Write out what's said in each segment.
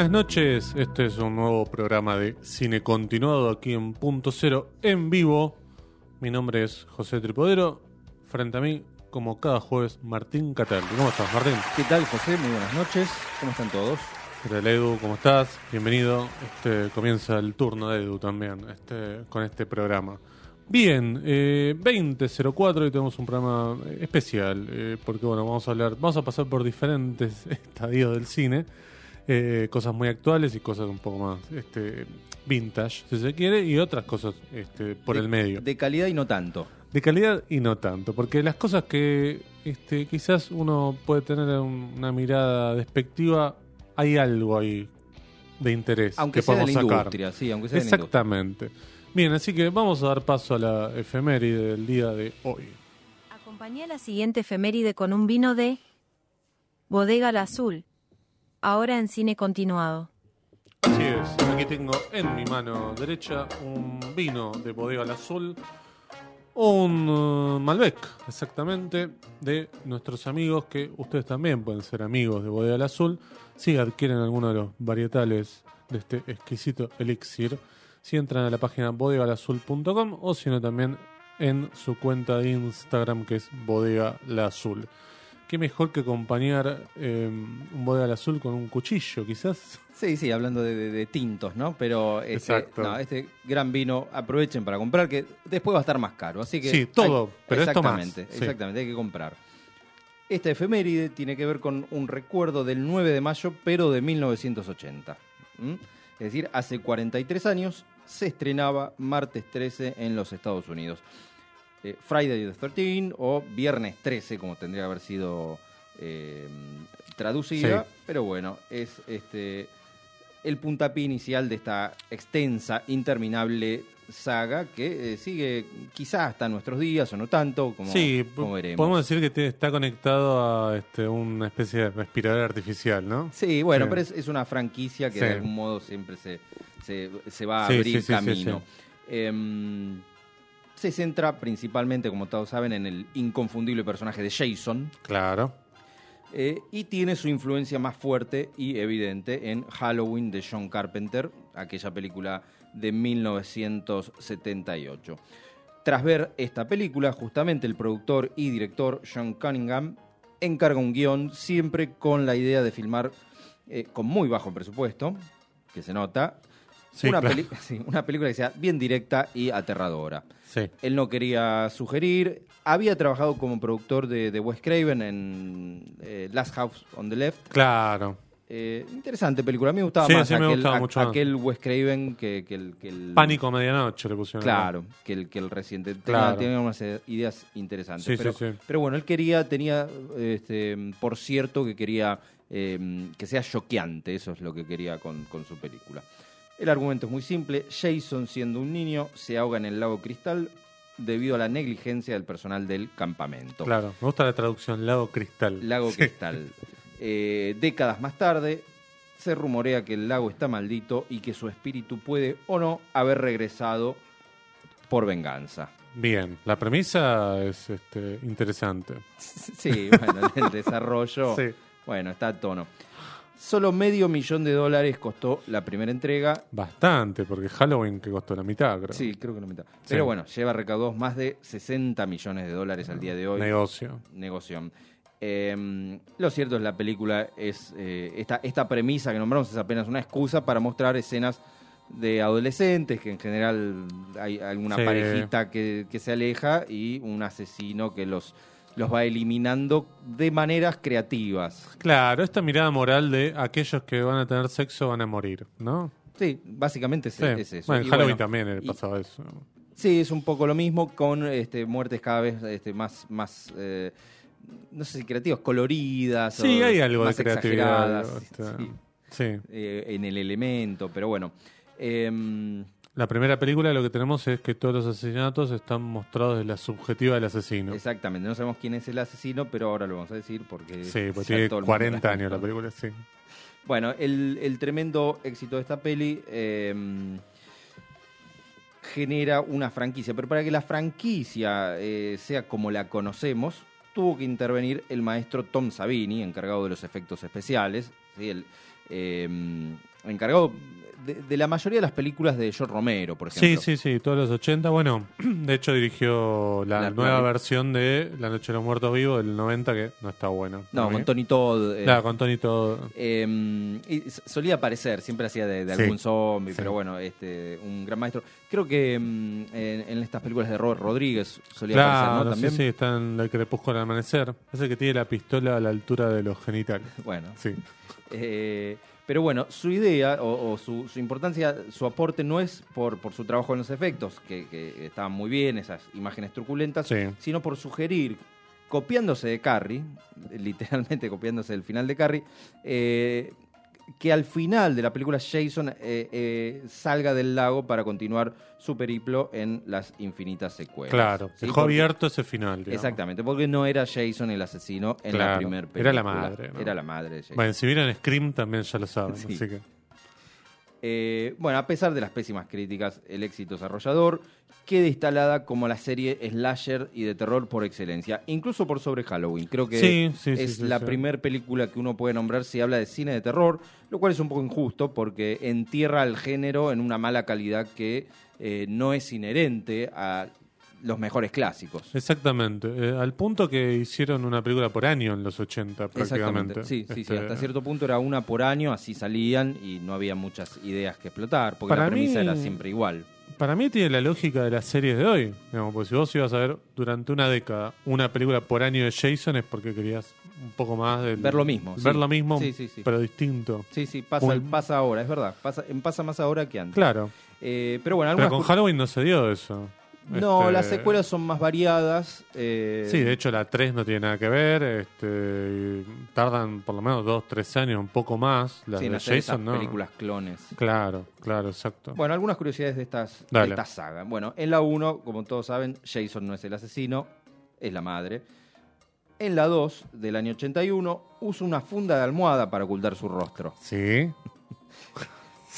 Buenas noches, este es un nuevo programa de cine continuado aquí en Punto Cero en vivo. Mi nombre es José Tripodero, frente a mí, como cada jueves, Martín Catal. ¿Cómo estás, Martín? ¿Qué tal, José? Muy buenas noches. ¿Cómo están todos? ¿Qué tal, Edu? ¿Cómo estás? Bienvenido. Este comienza el turno de Edu también este, con este programa. Bien, eh, 20.04 y tenemos un programa especial, eh, porque bueno, vamos a hablar, vamos a pasar por diferentes estadios del cine, eh, cosas muy actuales y cosas un poco más este, vintage, si se quiere, y otras cosas este, por De- el medio. De calidad y no tanto. De calidad y no tanto, porque las cosas que este, quizás uno puede tener un- una mirada despectiva, hay algo ahí de interés Aunque que sea de la podemos sacar. industria, sí, aunque sea de la industria. Exactamente. Bien, así que vamos a dar paso a la efeméride del día de hoy. Acompañé la siguiente efeméride con un vino de Bodega La Azul, ahora en cine continuado. Así es, aquí tengo en mi mano derecha un vino de Bodega al Azul, un uh, Malbec, exactamente, de nuestros amigos, que ustedes también pueden ser amigos de Bodega al Azul, si adquieren alguno de los varietales de este exquisito elixir, si entran a la página bodegalazul.com o si no también en su cuenta de Instagram que es Bodega La Azul. Qué mejor que acompañar eh, un Bodega al Azul con un cuchillo, quizás. Sí, sí, hablando de, de- de tintos, ¿no? Pero este, no, este gran vino aprovechen para comprar, que después va a estar más caro. Así que Sí, todo, hay- pero esto más, exactamente, sí. Exactamente, hay que comprar. Esta efeméride tiene que ver con un recuerdo del 9 de mayo, pero de 1980. ¿m? Es decir, hace 43 años se estrenaba martes 13 en los Estados Unidos. Eh, Friday the 13 o Viernes 13, como tendría que haber sido eh, traducida. Sí. Pero bueno, es este el puntapié inicial de esta extensa, interminable saga que eh, sigue quizás hasta nuestros días o no tanto, como, sí, como veremos. podemos decir que te- está conectado a este, una especie de respirador artificial, ¿no? Sí, bueno, Sí. pero es, es una franquicia que Sí. de algún modo siempre se, se, se va a abrir sí, sí, sí, camino. Em, se centra principalmente, como todos saben, en el inconfundible personaje de Jason Claro. eh, y tiene su influencia más fuerte y evidente en Halloween de John Carpenter, aquella película de 1978. Tras ver esta película, justamente el productor y director John Cunningham encarga un guion siempre con la idea de filmar eh, con muy bajo presupuesto, que se nota, Sí, una, claro. peli- sí, una película que sea bien directa y aterradora. Sí. Él no quería sugerir. Había trabajado como productor de, de Wes Craven en eh, Last House on the Left. Claro. Eh, interesante película. A mí me gustaba Sí, más sí, me aquel, gustaba a- mucho aquel Wes Craven que, que el, que el- Pánico a medianoche le pusieron. Claro, que el, que el reciente. Claro. tenía unas eh, ideas interesantes. Sí, pero, sí, sí. pero bueno, él quería, tenía, este, por cierto, que quería eh, que sea choqueante. Eso es lo que quería con, con su película. El argumento es muy simple. Jason, siendo un niño, se ahoga en el lago Cristal debido a la negligencia del personal del campamento. Claro. Me gusta la traducción, lago cristal. Lago Sí. Cristal. Eh, décadas más tarde, se rumorea que el lago está maldito y que su espíritu puede o no haber regresado por venganza. Bien, la premisa es este, interesante. Sí, bueno, el desarrollo, Sí. bueno, está a tono. Solo medio millón de dólares costó la primera entrega. Bastante, porque Halloween que costó la mitad, creo. Sí, creo que la mitad. Pero bueno, lleva recaudados más de 60 millones de dólares al día de hoy. Negocio. negocio. Eh, lo cierto es la película es eh, esta, esta premisa que nombramos es apenas una excusa para mostrar escenas de adolescentes que en general hay alguna Sí. parejita que, que se aleja y un asesino que los los va eliminando de maneras creativas. Claro, esta mirada moral de aquellos que van a tener sexo van a morir, ¿no? Sí, básicamente es, Sí. es eso. Bueno, en Halloween bueno, también pasaba eso. Sí, es un poco lo mismo con este, muertes cada vez este, más, más eh, no sé si creativas, coloridas. Sí, o hay algo de creatividad. exageradas, sí, sí. eh, en el elemento, pero bueno. Em, La primera película lo que tenemos es que todos los asesinatos están mostrados desde la subjetiva del asesino. Exactamente, no sabemos quién es el asesino, pero ahora lo vamos a decir porque... Sí, porque tiene todo el mundo 40 la- años la película, sí. Bueno, el, el tremendo éxito de esta peli em, genera una franquicia, pero para que la franquicia eh, sea como la conocemos, tuvo que intervenir el maestro Tom Savini, encargado de los efectos especiales. ¿sí? El, eh, encargado de, de la mayoría de las películas de George Romero, por Sí, ejemplo. sí, sí, todos los 80. Bueno, de hecho dirigió la, La- nueva la- versión de La Noche de los Muertos Vivos del 90, que no está buena. No, con. Tony Todd. eh, Claro, con Tony todo. Eh, y solía aparecer, siempre hacía de, de Sí. algún zombie, Sí. pero bueno, este, un gran maestro. Creo que mm, en, en estas películas de Robert Rodríguez solía aparecer, ¿no? sí, También. sí, está en el crepúsculo al amanecer. Es el que tiene la pistola a la altura de los genitales. Bueno, Sí. eh, pero bueno, su idea o, o su, su importancia, su aporte no es por, por su trabajo en los efectos, que, que estaban muy bien, esas imágenes truculentas, Sí. sino por sugerir, copiándose de Carrie, literalmente copiándose del final de Carrie, eh, que al final de la película Jason eh, eh, salga del lago para continuar su periplo en las infinitas secuelas. Claro, ¿Sí? dejó Porque- abierto ese final. digamos. Exactamente, porque no era Jason el asesino en la primera película. era la madre, ¿no? Era la madre de Jason. Bueno, si vieron Scream también ya lo saben, Sí. así que... Eh, bueno, a pesar de las pésimas críticas, el éxito es arrollador, queda instalada como la serie slasher y de terror por excelencia, incluso por sobre Halloween. Creo que Sí, sí, sí, es sí, la primera película que uno puede nombrar si habla de cine de terror, lo cual es un poco injusto porque entierra al género en una mala calidad que eh, no es inherente a los mejores clásicos. Exactamente, eh, al punto que hicieron una película por año en los 80 prácticamente. Sí, sí, sí. Este, Hasta cierto punto era una por año, así salían y no había muchas ideas que explotar, porque Para la premisa mí- era siempre igual. Para mí tiene la lógica de las series de hoy. Digamos, porque si vos ibas a ver durante una década una película por año de Jason es porque querías un poco más del- Ver lo mismo, Ver sí. lo mismo, Sí, sí, sí. pero distinto. Sí, sí, pasa, Un- pasa ahora, es verdad. Pasa, pasa más ahora que antes. Claro. Eh, pero bueno, Pero con Halloween no se dio eso. No, Este, las secuelas son más variadas. eh, Sí, de hecho la 3 no tiene nada que ver. Este, tardan por lo menos 2, 3 años, un poco más. Las sí, de esas Jason, ¿no? películas clones. Claro, claro, exacto. Bueno, algunas curiosidades de, estas, de esta saga. Bueno, en la 1, como todos saben, Jason no es el asesino, es la madre. En la 2, del año 81, usa una funda de almohada para ocultar su rostro. Sí.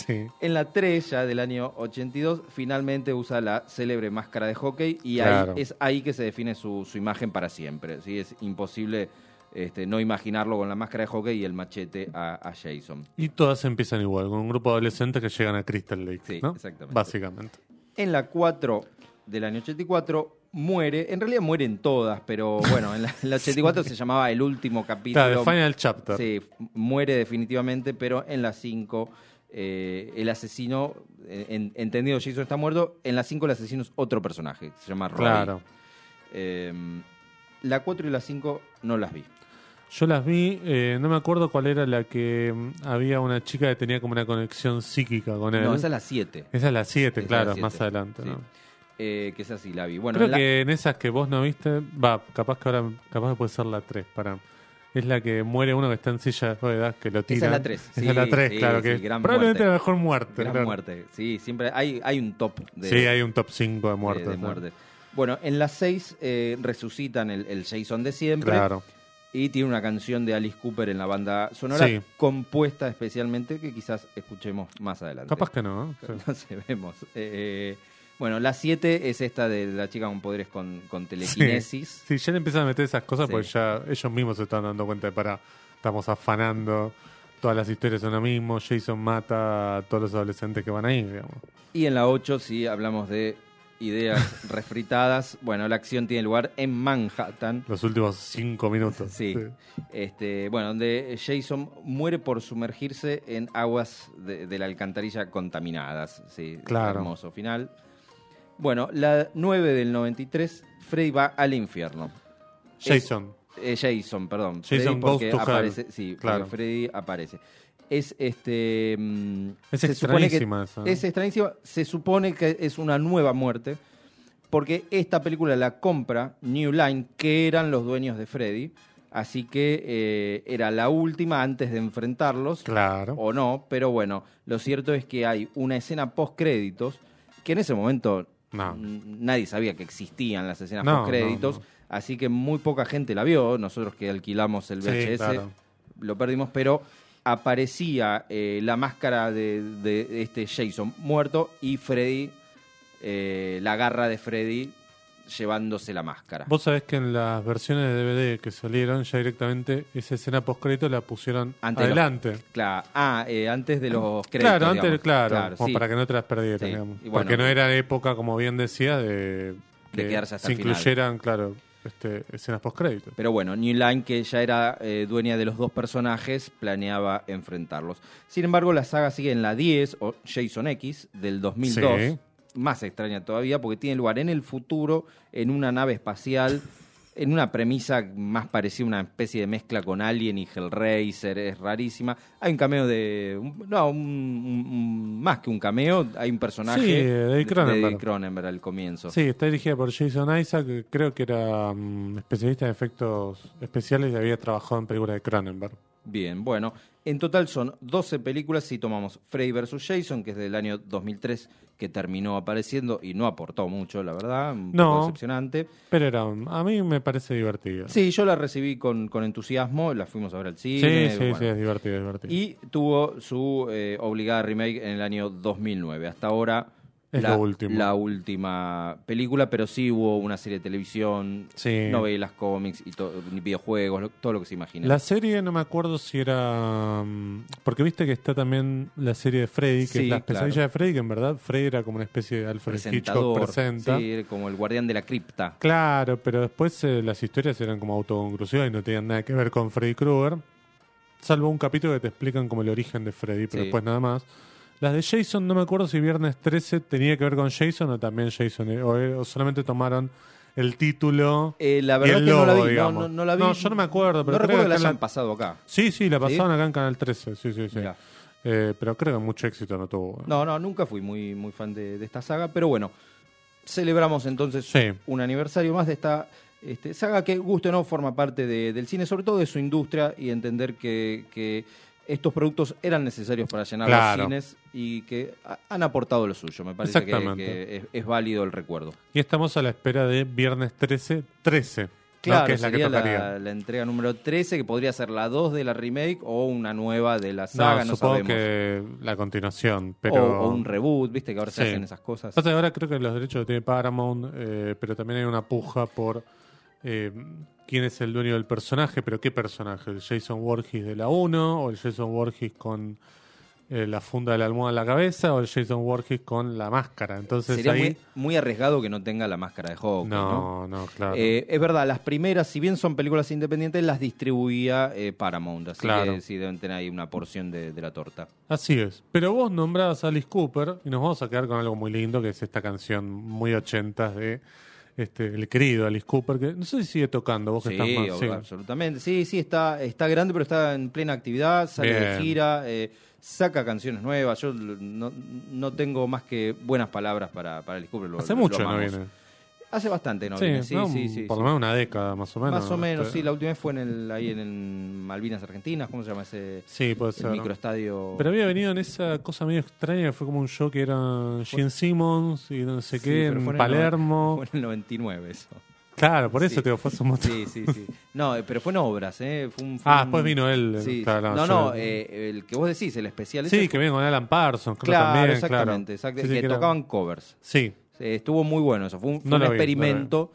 Sí. En la 3, ya del año 82, finalmente usa la célebre máscara de hockey y Claro. ahí, es ahí que se define su, su imagen para siempre. ¿sí? Es imposible este, no imaginarlo con la máscara de hockey y el machete a, a Jason. Y todas empiezan igual, con un grupo de adolescentes que llegan a Crystal Lake, Sí, ¿no? exactamente. Básicamente. En la 4 del año 84 muere, en realidad mueren todas, pero bueno, en la, en la 84 se llamaba el último capítulo. Claro, el Final Chapter. Sí, muere definitivamente, pero en la 5 eh, el asesino, eh, en- entendido Jason está muerto, en la 5 el asesino es otro personaje, se llama Roy. Claro. Eh, la 4 y la 5 no las vi. Yo las vi, eh, no me acuerdo cuál era la que mm, había una chica que tenía como una conexión psíquica con él. No, esa es la 7. Esa es la 7, Esa es claro, la siete. más adelante, Sí. ¿no? Eh, que esa sí la vi. Bueno, Creo en la- que en esas que vos no viste, va, capaz que ahora, capaz que puede ser la 3, para. Es la que muere uno que está en silla de ruedas, que lo tira. Esa es la tres, Esa sí, es la 3, sí, claro, sí, que probablemente muerte. la mejor muerte. gran claro. muerte. Sí, siempre hay, hay un top de, sí, hay un top 5 de de- muertes. de ¿no? muertes. Bueno, en las 6 resucitan el, el Jason de siempre. Claro. Y tiene una canción de Alice Cooper en la banda sonora compuesta especialmente que quizás escuchemos más adelante. Capaz que no. ¿eh? No sé, vemos. Eh, bueno, la 7 es esta de la chica con poderes con, con telequinesis. Sí, ya le empiezan a meter esas cosas Sí. porque ya ellos mismos se están dando cuenta de para, estamos afanando, todas las historias son lo mismo, Jason mata a todos los adolescentes que van ahí, digamos. Y en la 8, si hablamos de ideas refritadas, bueno, la acción tiene lugar en Manhattan. Los últimos cinco minutos. Sí. Este, bueno, donde Jason muere por sumergirse en aguas de, de la alcantarilla contaminadas. Sí, Claro. hermoso final. Bueno, la 9 del 93, Freddy va al infierno. Jason. Eh, Jason, perdón. Jason Freddy goes porque to hell. aparece, sí, Claro. porque Freddy aparece. Es este. mm, Es extrañísima esa. es extrañísima. Se supone que es una nueva muerte. Porque esta película la compra New Line, que eran los dueños de Freddy. Así que eh, era la última antes de enfrentarlos. Claro. O no, pero bueno, lo cierto es que hay una escena post créditos que en ese momento No. nadie sabía que existían las escenas No, post créditos. no. Así que muy poca gente la vio. Nosotros que alquilamos el Sí, VHS claro. lo perdimos, pero aparecía eh, la máscara de, de este Jason muerto y Freddy, eh, la garra de Freddy llevándose la máscara. Vos sabés que en las versiones de DVD que salieron, ya directamente esa escena post-crédito la pusieron Antes de los- adelante. Claro. Ah, eh, antes de los créditos. Claro, antes, digamos. claro, como sí. para que no te las Sí, digamos. bueno, Porque no era época, como bien decía, de que quedarse hasta se el final. incluyeran, claro, este, escenas post-crédito. Pero bueno, New Line, que ya era eh, dueña de los dos personajes, planeaba enfrentarlos. Sin embargo, la saga sigue en la 10, o Jason X, del 2002. Sí. Más extraña todavía, porque tiene lugar en el futuro, en una nave espacial, en una premisa más parecida a una especie de mezcla con Alien y Hellraiser, es rarísima. Hay un cameo de... no, un- más que un cameo, hay un personaje Sí, de Cronenberg. Cronenberg al comienzo. Sí, está dirigida por Jason Isaac, que creo que era mm, especialista en efectos especiales y había trabajado en películas de Cronenberg. Bien, bueno, en total son 12 películas si tomamos Freddy vs. Jason, que es del año 2003, que terminó apareciendo y no aportó mucho, la verdad, un No. poco decepcionante. Pero era, a mí me parece divertido. Sí, yo la recibí con, con entusiasmo, la fuimos a ver al sí, cine. sí, bueno. sí, es divertido, es divertido. Y tuvo su eh, obligada remake en el año 2009. Hasta ahora Es la, lo último. la última película, pero sí hubo una serie de televisión, Sí. novelas, cómics y to- videojuegos, lo- todo lo que se imagina. La serie no me acuerdo si era. mm, Porque viste que está también la serie de Freddy, que Sí, es la pesadilla de Freddy, que en verdad Freddy era como una especie de Alfred Hitchcock Presentador, presenta. sí, como el guardián de la cripta. Claro, pero después eh, las historias eran como autoconclusivas y no tenían nada que ver con Freddy Krueger. Salvo un capítulo que te explican como el origen de Freddy, pero Sí. después nada más. Las de Jason, no me acuerdo si Viernes 13 tenía que ver con Jason o también Jason, eh, o, eh, o solamente tomaron el título. Eh, la Y verdad el que no la vi, no, no, no la vi. No, yo no me acuerdo, pero no creo recuerdo que la hayan la- pasado acá. Sí, sí, la pasaron acá en Canal 13, sí, sí, sí. Eh, pero creo que mucho éxito no tuvo. No, no, nunca fui muy, muy fan de, de esta saga, pero bueno, celebramos entonces Sí. un aniversario más de esta este, saga que, gusto o no, forma parte de- del cine, sobre todo de su industria y entender que, que estos productos eran necesarios para llenar Claro. los cines y que ha- han aportado lo suyo. Me parece que, es, es válido el recuerdo. Y estamos a la espera de Viernes 13, 13. ¿no? Claro, que es la que la, la entrega número 13, que podría ser la 2 de la remake o una nueva de la saga, no, no, supongo sabemos. que la continuación, O- pero... o, un reboot, viste que ahora se hacen esas cosas. Que ahora creo que los derechos los tiene Paramount, eh, pero también hay una puja por eh, quién es el dueño del personaje, pero qué personaje, el Jason Voorhees de la 1 o el Jason Voorhees con eh, la funda de la almohada en la cabeza o el Jason Voorhees con la máscara. Entonces Sería ahí... muy, muy arriesgado que no tenga la máscara de Hawkeye, ¿no? no, no, claro. Eh, es verdad, las primeras, si bien son películas independientes, las distribuía eh, Paramount, así Claro. que sí deben tener ahí una porción de, de la torta. Así es. Pero vos nombrabas a Alice Cooper y nos vamos a quedar con algo muy lindo, que es esta canción muy ochentas de este, el querido Alice Cooper, que no sé si sigue tocando, vos que Sí, estás más... sí. absolutamente. Sí, sí, está, está grande, pero está en plena actividad, sale de gira, eh, saca canciones nuevas. Yo no, no tengo más que buenas palabras para, para Alice Cooper. lo- Hace lo mucho no amamos. viene. Hace bastante no sí, viene, sí, ¿no? sí, sí. Por lo menos una década, más o menos. Más o menos, Este, sí. La última vez fue en el, ahí en, el Malvinas Argentinas, ¿cómo se llama ese Sí, puede el microestadio? Pero había venido en esa cosa medio extraña, que fue como un show que era Gene Simmons y no sé qué, en fue el Palermo. no- Fue en el 99 eso. Claro, por eso Sí. te digo, fue hace un. Sí, sí, sí. No, eh, pero fue en obras, ¿eh? Fue un, fue Ah, un- después vino él. Sí. claro, no, no, eh, el que vos decís, el especial. ese Sí, fue- que viene con Alan Parsons, creo Claro, también, exactamente. claro. Sí, sí, que era- tocaban covers. Sí, estuvo muy bueno eso. Fue un, fue No un lo vi, no lo vi. experimento.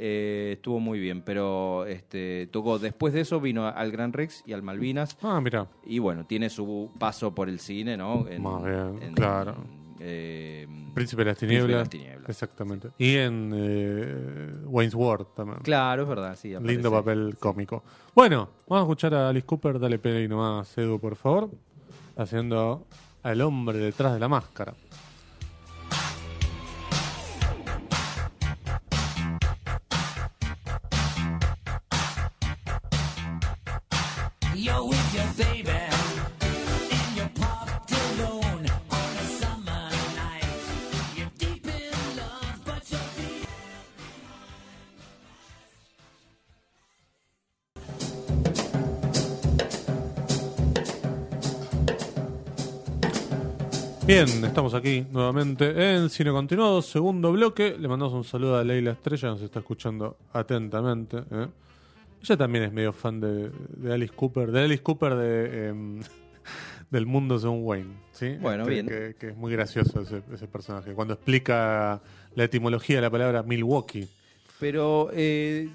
eh, estuvo muy bien, pero este tocó. Después de eso vino al Gran Rex y al Malvinas. ah, mira. Y bueno, tiene su paso por el cine, ¿no? Más bien, claro. eh, Príncipe de las Príncipe de Tinieblas. las Tinieblas. Exactamente. Y en eh, Wayne's World también. Claro, es verdad, sí. aparece. Lindo papel cómico. Bueno, vamos a escuchar a Alice Cooper. Dale play nomás, Edu, por favor. Haciendo al hombre detrás de la máscara. Bien, estamos aquí nuevamente en Cine Continuado, segundo bloque. Le mandamos un saludo a Leila Estrella, nos está escuchando atentamente. ¿eh? Ella también es medio fan de, de Alice Cooper, de Alice Cooper de, em, del mundo según Wayne. ¿sí? Bueno, Este, bien. Que, que es muy gracioso ese, ese personaje. Cuando explica la etimología de la palabra Milwaukee. Pero eh,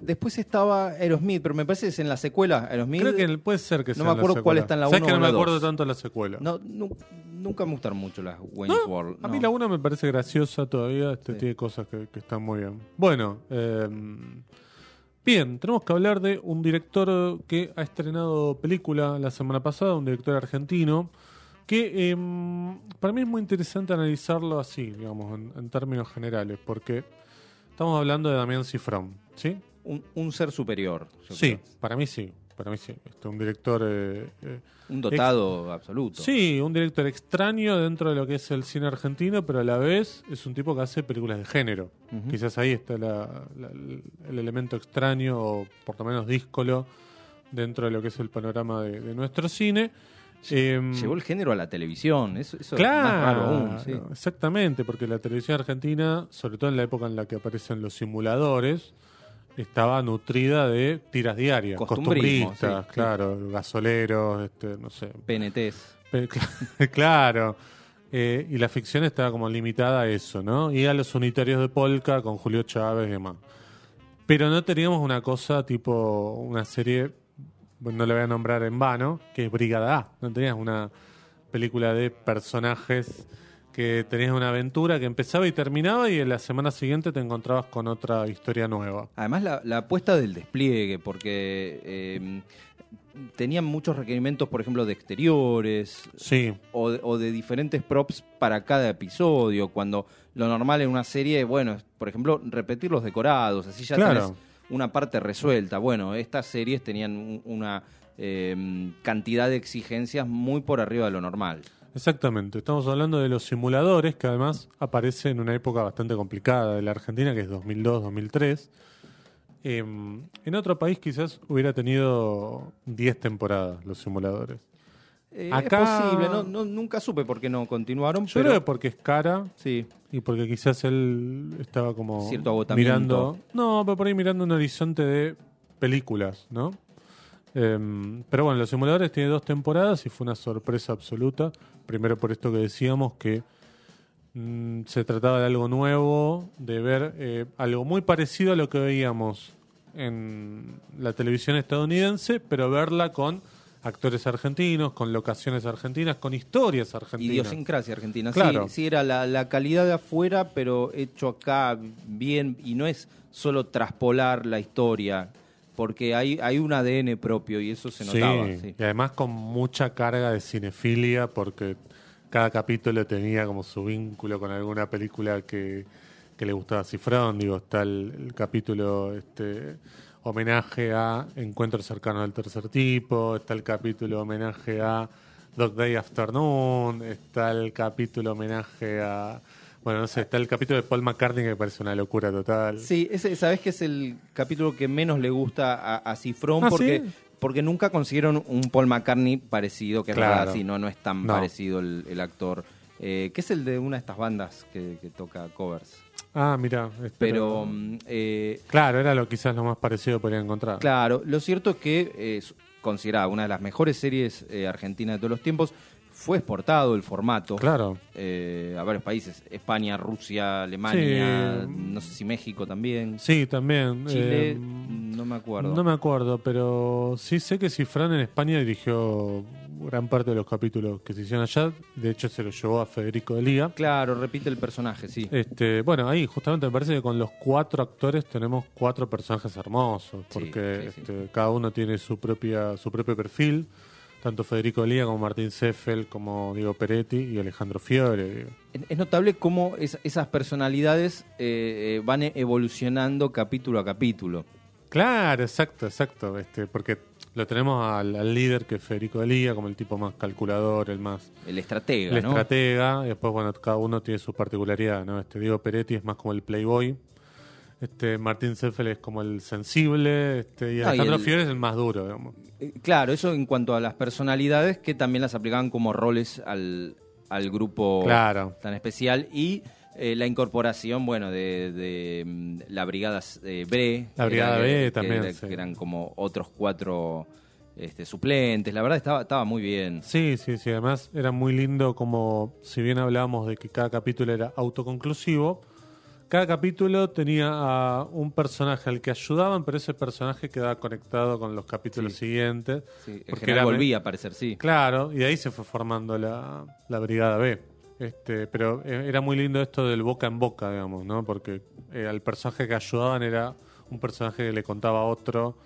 después estaba Aerosmith, pero me parece que es en la secuela Aerosmith. Creo que puede ser que No sea me en la acuerdo cuál está en la ¿Sabes uno que o no me acuerdo dos? tanto de la secuela. No, nu- nunca me gustaron mucho las Wayne's No, World. A mí no. la una me parece graciosa todavía, este, Sí. tiene cosas que, que están muy bien. Bueno, eh, bien, tenemos que hablar de un director que ha estrenado película la semana pasada, un director argentino, que eh, para mí es muy interesante analizarlo así, digamos, en, en términos generales, porque estamos hablando de Damián Cifrón, ¿sí? Un, un ser superior. Sí, creo. para mí sí, para mí sí. Este, un director... eh, eh, Un dotado absoluto. Sí, un director extraño dentro de lo que es el cine argentino, pero a la vez es un tipo que hace películas de género. Quizás ahí está la- la- el elemento extraño, o por lo menos díscolo, dentro de lo que es el panorama de, de nuestro cine. Em, Llevó el género a la televisión. Eso, eso es más raro aún. sí. exactamente, porque la televisión argentina, sobre todo en la época en la que aparecen los simuladores, estaba nutrida de tiras diarias, costumbristas, sí, sí. claro, gasoleros, este, no sé, PNTs. Claro. Eh, y la ficción estaba como limitada a eso, ¿no? Y a los unitarios de Polka con Julio Chávez y demás. Pero no teníamos una cosa tipo una serie, no la voy a nombrar en vano, que es Brigada A. No tenías una película de personajes que tenías una aventura que empezaba y terminaba y en la semana siguiente te encontrabas con otra historia nueva. Además, la, la apuesta del despliegue, porque eh, tenían muchos requerimientos, por ejemplo, de exteriores Sí, o de, o de diferentes props para cada episodio, cuando lo normal en una serie, bueno, es, por ejemplo, repetir los decorados, así ya Claro. tenés una parte resuelta. Bueno, estas series tenían un- una eh, cantidad de exigencias muy por arriba de lo normal. Exactamente, estamos hablando de los simuladores que además aparece en una época bastante complicada de la Argentina, que es 2002-2003. Eh, en otro país quizás hubiera tenido 10 temporadas los simuladores. Eh, Acá- Es posible, no, no- nunca supe por qué no continuaron, Yo pero creo que porque es cara sí. y porque quizás él estaba como Cierto agotamiento. mirando... No, pero por ahí mirando un horizonte de películas, ¿no? Eh, pero bueno, los simuladores tiene dos temporadas y fue una sorpresa absoluta. Primero por esto que decíamos que mm, se trataba de algo nuevo, de ver eh, algo muy parecido a lo que veíamos en la televisión estadounidense, pero verla con actores argentinos, con locaciones argentinas, con historias argentinas. Idiosincrasia argentina. Claro. Sí, sí, era la, la calidad de afuera, pero hecho acá bien. Y no es solo traspolar la historia, porque hay, hay un ADN propio y eso se notaba. Sí, sí. y además con mucha carga de cinefilia porque cada capítulo tenía como su vínculo con alguna película que, que le gustaba a Cifrón. Digo, está el, el capítulo este homenaje a Encuentros cercanos del tercer tipo, está el capítulo homenaje a Dog Day Afternoon, está el capítulo homenaje a... Bueno, no sé, está el capítulo de Paul McCartney que me parece una locura total. Sí, ese, sabes que es el capítulo que menos le gusta a, a Cifrón ¿Ah, porque, sí? porque nunca consiguieron un Paul McCartney parecido, que es Claro. verdad, sí, no, no es tan No. parecido el, el actor. Eh, que es el de una de estas bandas que, que toca covers. Ah, mira. este, Pero mm, eh, Claro, era lo quizás lo más parecido que podría encontrar. Claro, lo cierto es que es considerada una de las mejores series eh, argentinas de todos los tiempos. Fue exportado el formato Claro. eh, a varios países: España, Rusia, Alemania, Sí. no sé si México también. Sí, también. Chile, eh, no me acuerdo. no me acuerdo, pero sí sé que Cifrán en España dirigió gran parte de los capítulos que se hicieron allá. De hecho, se lo llevó a Federico de Liga. Claro, repite el personaje, sí. Este, bueno, ahí justamente me parece que con los cuatro actores tenemos cuatro personajes hermosos, porque sí, sí. este, cada uno tiene su propia su propio perfil, tanto Federico de Liga como Martín Seffel, como Diego Peretti y Alejandro Fiore. Es notable cómo es- esas personalidades eh, eh, van evolucionando capítulo a capítulo. Claro, exacto, exacto, este, porque lo tenemos al, al líder que es Federico de Liga, como el tipo más calculador, el más El estratega, el ¿no? estratega, y después bueno, cada uno tiene su particularidad, ¿no? Este Diego Peretti es más como el playboy. Este Martín Seffel es como el sensible, este, y y Alejandro el- Fiore es el más duro, digamos. Eh, Claro, eso en cuanto a las personalidades que también las aplicaban como roles al, al grupo Claro. tan especial y eh, la incorporación, bueno, de, de, mm, la brigada eh, B. La Brigada B también, era- sí. que eran como otros cuatro este, suplentes. La verdad estaba, estaba muy bien. Sí, sí, sí. Además, era muy lindo como, si bien hablábamos de que cada capítulo era autoconclusivo, cada capítulo tenía a un personaje al que ayudaban, pero ese personaje quedaba conectado con los capítulos Sí. siguientes. Sí, porque era- volvía a aparecer, sí. Claro, y de ahí se fue formando la, la Brigada B. Este, pero eh, era muy lindo esto del boca en boca, digamos, ¿no? Porque eh, al personaje que ayudaban era un personaje que le contaba a otro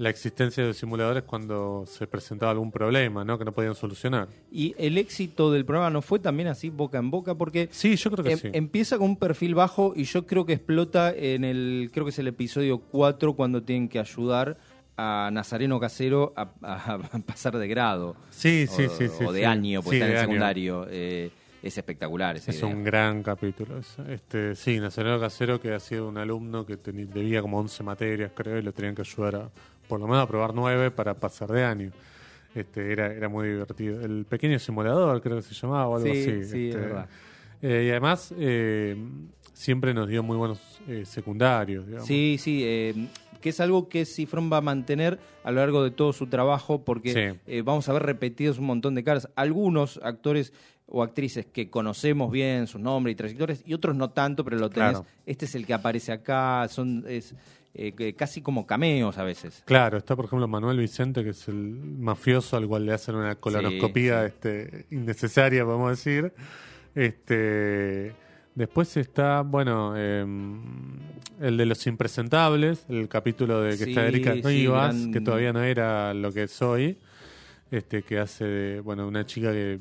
la existencia de los simuladores cuando se presentaba algún problema, ¿no? Que no podían solucionar. Y el éxito del programa no fue también así boca en boca, porque Sí, yo creo que em- sí. empieza con un perfil bajo y yo creo que explota en el, creo que es el episodio 4 cuando tienen que ayudar a Nazareno Casero a, a- a pasar de grado. Sí, sí, o, sí, sí, o de sí. año, porque Sí, está en secundario. Eh, es espectacular esa Es idea. un gran capítulo. Este, sí, Nazareno Casero, que ha sido un alumno que debía como 11 materias, creo, y lo tenían que ayudar a, por lo menos a probar 9 para pasar de año. Este, era, era muy divertido. El pequeño simulador, creo que se llamaba, o algo Sí, así. sí, es Este, verdad. eh, y además, eh, siempre nos dio muy buenos eh, secundarios, digamos. Sí, sí, que es algo que Cifrón va a mantener a lo largo de todo su trabajo, porque Sí. vamos a ver repetidos un montón de caras. Algunos actores o actrices que conocemos bien sus nombres y trayectorias, y otros no tanto, pero lo tenés. Claro. Este es el que aparece acá, son es eh, que casi como cameos a veces. Claro, está por ejemplo Manuel Vicente, que es el mafioso al cual le hacen una colonoscopía sí. este, innecesaria, podemos decir. Este, después está, bueno, eh, el de los impresentables, el capítulo de que Sí, está Erika sí, Rivas, gran- que todavía no era lo que soy. Este, que hace de, bueno, una chica que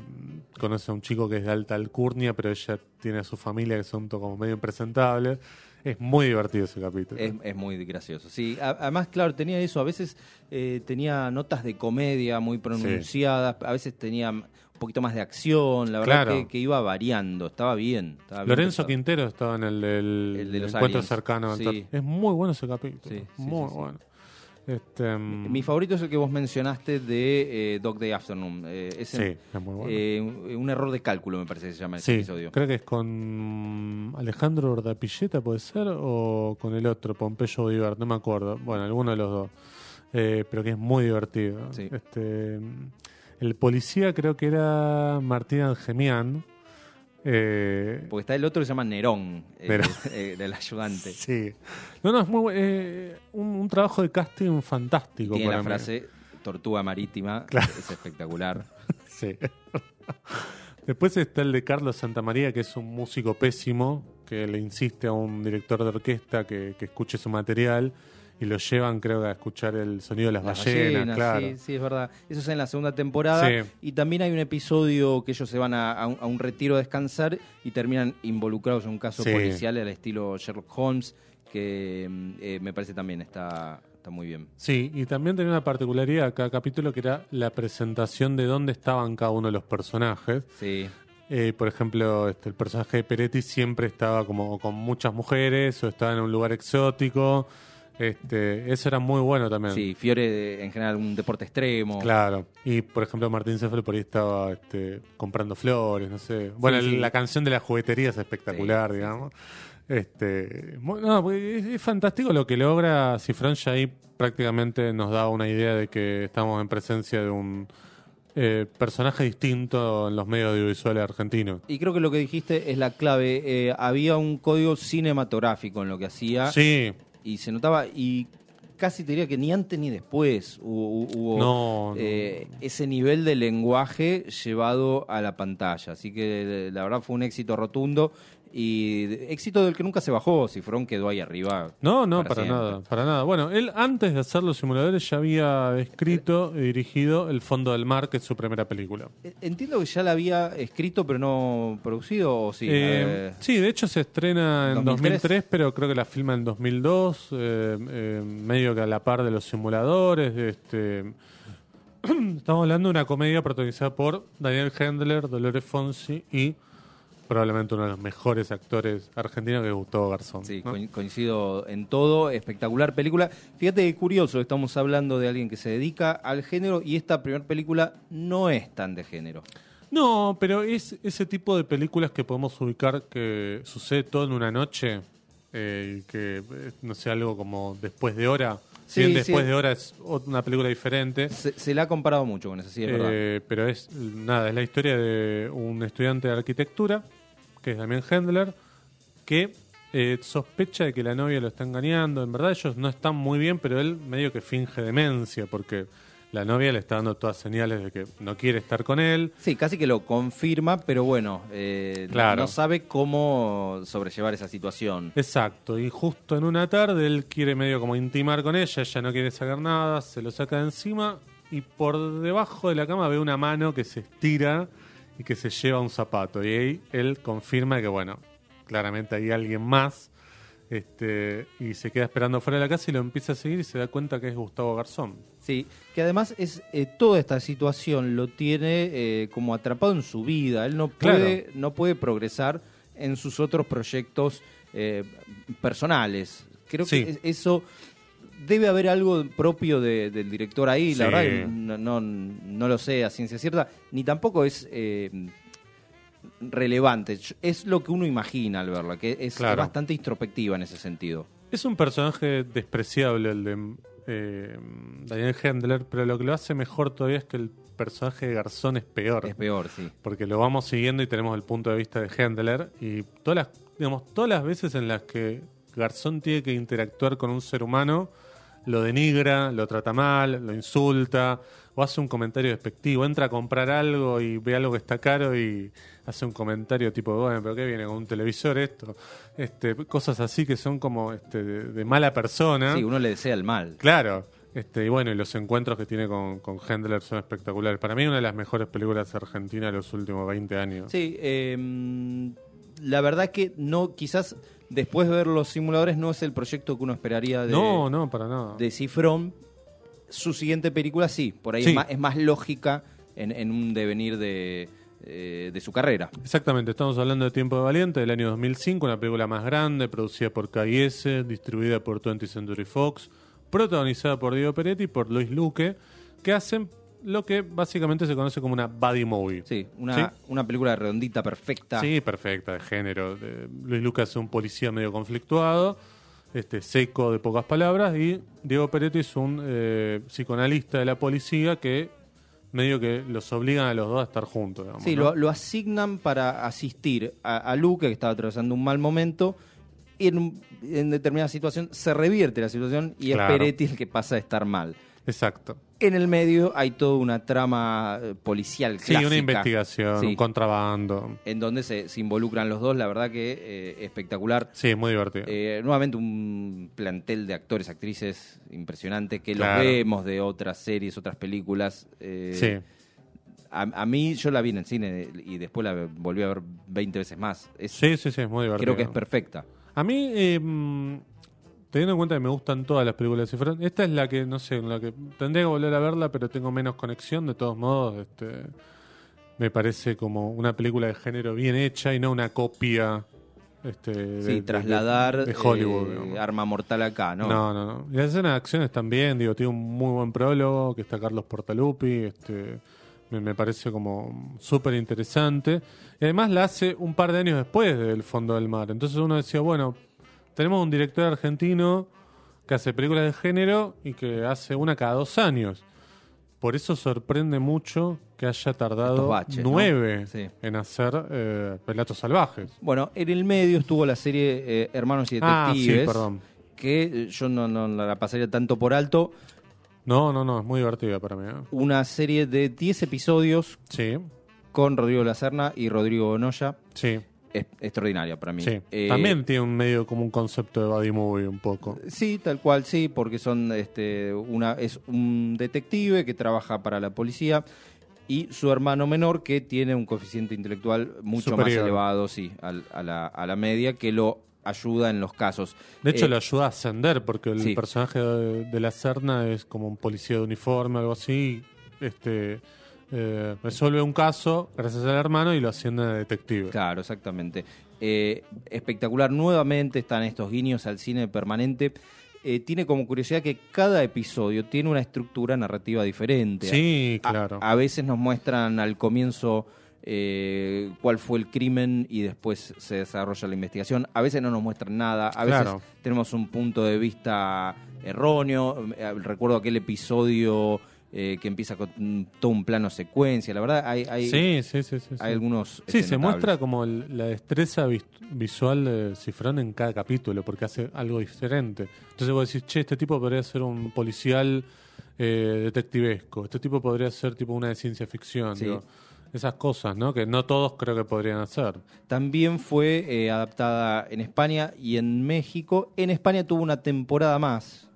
conoce a un chico que es de alta alcurnia, pero ella tiene a su familia que son como medio impresentables. Es muy divertido ese capítulo. Es, es muy gracioso. Sí, a- además, claro, tenía eso. A veces eh, tenía notas de comedia muy pronunciadas, a veces tenía un poquito más de acción. La verdad Claro. que, que iba variando, estaba bien. estaba bien Lorenzo pensado. Quintero estaba en el del El de los encuentro aliens. cercano. Sí. Es muy bueno ese capítulo. Sí, muy bueno. Este, mm, Mi favorito es el que vos mencionaste de eh, Dog Day Afternoon. Eh, es Sí, es muy bueno. eh, un, error de cálculo, me parece que se llama ese sí, episodio. creo que es con Alejandro Ordapilleta, puede ser, o con el otro, Pompeyo Bolívar, no me acuerdo. Bueno, alguno de los dos. Eh, pero que es muy divertido. Sí. Este, mm, el policía creo que era Martín Algemián. Eh, Porque está el otro que se llama Nerón, eh, Nerón. eh, del ayudante. sí. No, no, es muy eh, un, un trabajo de casting fantástico. Tiene para la mí. frase tortuga marítima, Claro. es espectacular. Sí. Después está el de Carlos Santamaría, que es un músico pésimo, que le insiste a un director de orquesta que, que escuche su material y lo llevan, creo, a escuchar el sonido de las, Las ballenas, ballenas, claro. sí, sí, es verdad. Eso es en la segunda temporada. Sí. Y también hay un episodio que ellos se van a, a un, a un retiro a descansar y terminan involucrados en un caso Sí. policial al estilo Sherlock Holmes, que mm, eh, me parece también está, está muy bien. Sí, y también tenía una particularidad cada capítulo que era la presentación de dónde estaban cada uno de los personajes. Sí, Eh, por ejemplo, este, el personaje de Peretti siempre estaba como con muchas mujeres o estaba en un lugar exótico. Este, eso era muy bueno también. sí Fiore de- en general un deporte extremo. Claro. Y por ejemplo, Martín Cefalo por ahí estaba este, comprando flores, no sé. Bueno, Sí, la canción de la juguetería es espectacular, Sí, sí, digamos. Este, mu- no, porque es, es fantástico lo que logra Cifrón ya ahí prácticamente nos da una idea de que estamos en presencia de un eh, personaje distinto en los medios audiovisuales argentinos. Y creo que lo que dijiste es la clave. Eh, había un código cinematográfico en lo que hacía Sí, y se notaba y casi te diría que ni antes ni después hubo, hubo, No, no. eh, ese nivel de lenguaje llevado a la pantalla. Así que la verdad fue un éxito rotundo y éxito del que nunca se bajó. Cifrón quedó ahí arriba. No, no, Para nada, para nada. Bueno, él antes de hacer los simuladores ya había escrito y dirigido El Fondo del Mar, que es su primera película. Eh, Entiendo que ya la había escrito pero no producido o sí. Eh, Eh, sí, de hecho se estrena en 2003, 2003, pero creo que la filma en 2002, eh, eh, medio que a la par de los simuladores. Este, estamos hablando de una comedia protagonizada por Daniel Hendler, Dolores Fonsi y probablemente uno de los mejores actores argentinos que es Gustavo Garzón. Sí, coincido en todo. Espectacular película. Fíjate que curioso, estamos hablando de alguien que se dedica al género y esta primera película no es tan de género. No, pero es ese tipo de películas que podemos ubicar que sucede todo en una noche, eh, y que eh, no sé, algo como después de hora. Sí, bien después sí. de hora es una película diferente, Se, se la ha comparado mucho con eso, sí, es verdad. eh, pero es nada, es la historia de un estudiante de arquitectura, que es Damien Hendler, que eh, sospecha de que la novia lo está engañando. En verdad ellos no están muy bien, pero él medio que finge demencia porque la novia le está dando todas señales de que no quiere estar con él. Sí, casi que lo confirma, pero bueno, eh, no- Claro. no sabe cómo sobrellevar esa situación. Exacto, y justo en una tarde él quiere medio como intimar con ella, ella no quiere sacar nada, se lo saca de encima y por debajo de la cama ve una mano que se estira y que se lleva un zapato. Y ahí él confirma que, bueno, claramente hay alguien más. Este, y se queda esperando fuera de la casa y lo empieza a seguir y se da cuenta que es Gustavo Garzón. Sí, que además es eh, toda esta situación lo tiene eh, como atrapado en su vida. Él no puede, no puede progresar en sus otros proyectos eh, personales. Creo Sí. que es- eso debe haber algo propio de- del director ahí. La Sí. verdad que no, no, no lo sé a ciencia cierta, ni tampoco es eh, relevante. Es lo que uno imagina al verla, que es Claro. bastante introspectiva en ese sentido. Es un personaje despreciable el de eh, Daniel Hendler, pero lo que lo hace mejor todavía es que el personaje de Garzón es peor. Es peor, sí. porque lo vamos siguiendo y tenemos el punto de vista de Hendler y todas las, digamos, todas las veces en las que Garzón tiene que interactuar con un ser humano, lo denigra, lo trata mal, lo insulta o hace un comentario despectivo, entra a comprar algo y ve algo que está caro y hace un comentario tipo, bueno, pero qué viene con un televisor esto, este, cosas así que son como este, de, de mala persona. Sí, uno le desea el mal. Claro. Este, y bueno, y los encuentros que tiene con, con Hendler son espectaculares. Para mí, una de las mejores películas argentinas de los últimos 20 años. Sí, eh, la verdad que no, quizás después de ver los simuladores no es el proyecto que uno esperaría de, no, no, para nada. de Cifrón. Su siguiente película sí, por ahí Sí. es, más, es más lógica en, en un devenir de, eh, de su carrera. Exactamente, estamos hablando de Tiempo de Valiente del año 2005, una película más grande, producida por KIS, distribuida por 20th Century Fox, protagonizada por Diego Peretti y por Luis Luque, que hacen lo que básicamente se conoce como una buddy movie. Sí, una, ¿Sí? una película redondita, perfecta. Sí, perfecta, de género. Luis Lucas es un policía medio conflictuado, este, seco de pocas palabras, y Diego Peretti es un eh, psicoanalista de la policía que medio que los obligan a los dos a estar juntos. digamos, Sí, ¿no? lo, lo asignan para asistir a, a Luque, que estaba atravesando un mal momento, y en, en determinada situación se revierte la situación y Claro. es Peretti el que pasa a estar mal. Exacto. En el medio hay toda una trama eh, policial Sí, clásica. una investigación, Sí. un contrabando. En donde se, se involucran los dos, la verdad que eh, espectacular. Sí, muy divertido. Eh, nuevamente un plantel de actores, actrices impresionante que Claro. los vemos de otras series, otras películas. eh, sí. a, a mí yo la vi en el cine y después la volví a ver 20 veces más. Es- sí, sí, sí, es muy divertido. creo que es perfecta. A mí, eh, mm, teniendo en cuenta que me gustan todas las películas de Cifrón, esta es la que, no sé, en la que tendría que volver a verla, pero tengo menos conexión. De todos modos, este, me parece como una película de género bien hecha y no una copia. Este, Sí, de- trasladar de, de Hollywood. eh. Arma Mortal acá, ¿no? No, no, no. Y las escenas de acción están bien, digo, tiene un muy buen prólogo, que está Carlos Portalupi, este, me, me parece como súper interesante. Y además la hace un par de años después del Fondo del Mar. Entonces uno decía, bueno, tenemos un director argentino que hace películas de género y que hace una cada dos años. Por eso sorprende mucho que haya tardado nueve Sí. en hacer eh, Relatos Salvajes. Bueno, en el medio estuvo la serie eh, Hermanos y Ah, sí, Detectives. perdón. Que eh, yo no, no la pasaría tanto por alto. No, no, no, es muy divertida para mí. ¿eh? Una serie de 10 episodios Sí, con Rodrigo Lacerna y Rodrigo Bonoya. sí. Es extraordinaria para mí. Sí, Eh, también tiene un medio como un concepto de body movie un poco. Sí, tal cual, sí, porque son este una es un detective que trabaja para la policía y su hermano menor que tiene un coeficiente intelectual mucho Superior. más elevado, sí, al- a, la, a la media que lo ayuda en los casos. De hecho, Eh, lo ayuda a ascender porque el sí. personaje de, de la Serna es como un policía de uniforme, algo así. Este eh, resuelve un caso gracias al hermano y lo asciende a detective. Claro, exactamente. Eh, espectacular, nuevamente están estos guiños al cine permanente. Eh, tiene como curiosidad que cada episodio tiene una estructura narrativa diferente. Sí, claro. A, veces nos muestran al comienzo eh, cuál fue el crimen y después se desarrolla la investigación. A veces no nos muestran nada. A veces Claro. tenemos un punto de vista erróneo. Eh, Recuerdo aquel episodio eh, que empieza con todo un plano secuencia. La verdad, hay, hay, Sí, sí, sí. sí, sí. hay algunos. Sí, se muestra como el- la destreza vis- visual de Cifrón en cada capítulo, porque hace algo diferente. Entonces vos decís, che, este tipo podría ser un policial eh, detectivesco, este tipo podría ser tipo una de ciencia ficción. Digo, esas cosas, ¿no? Que no todos creo que podrían hacer. También fue eh, adaptada en España y en México. En España tuvo una temporada más.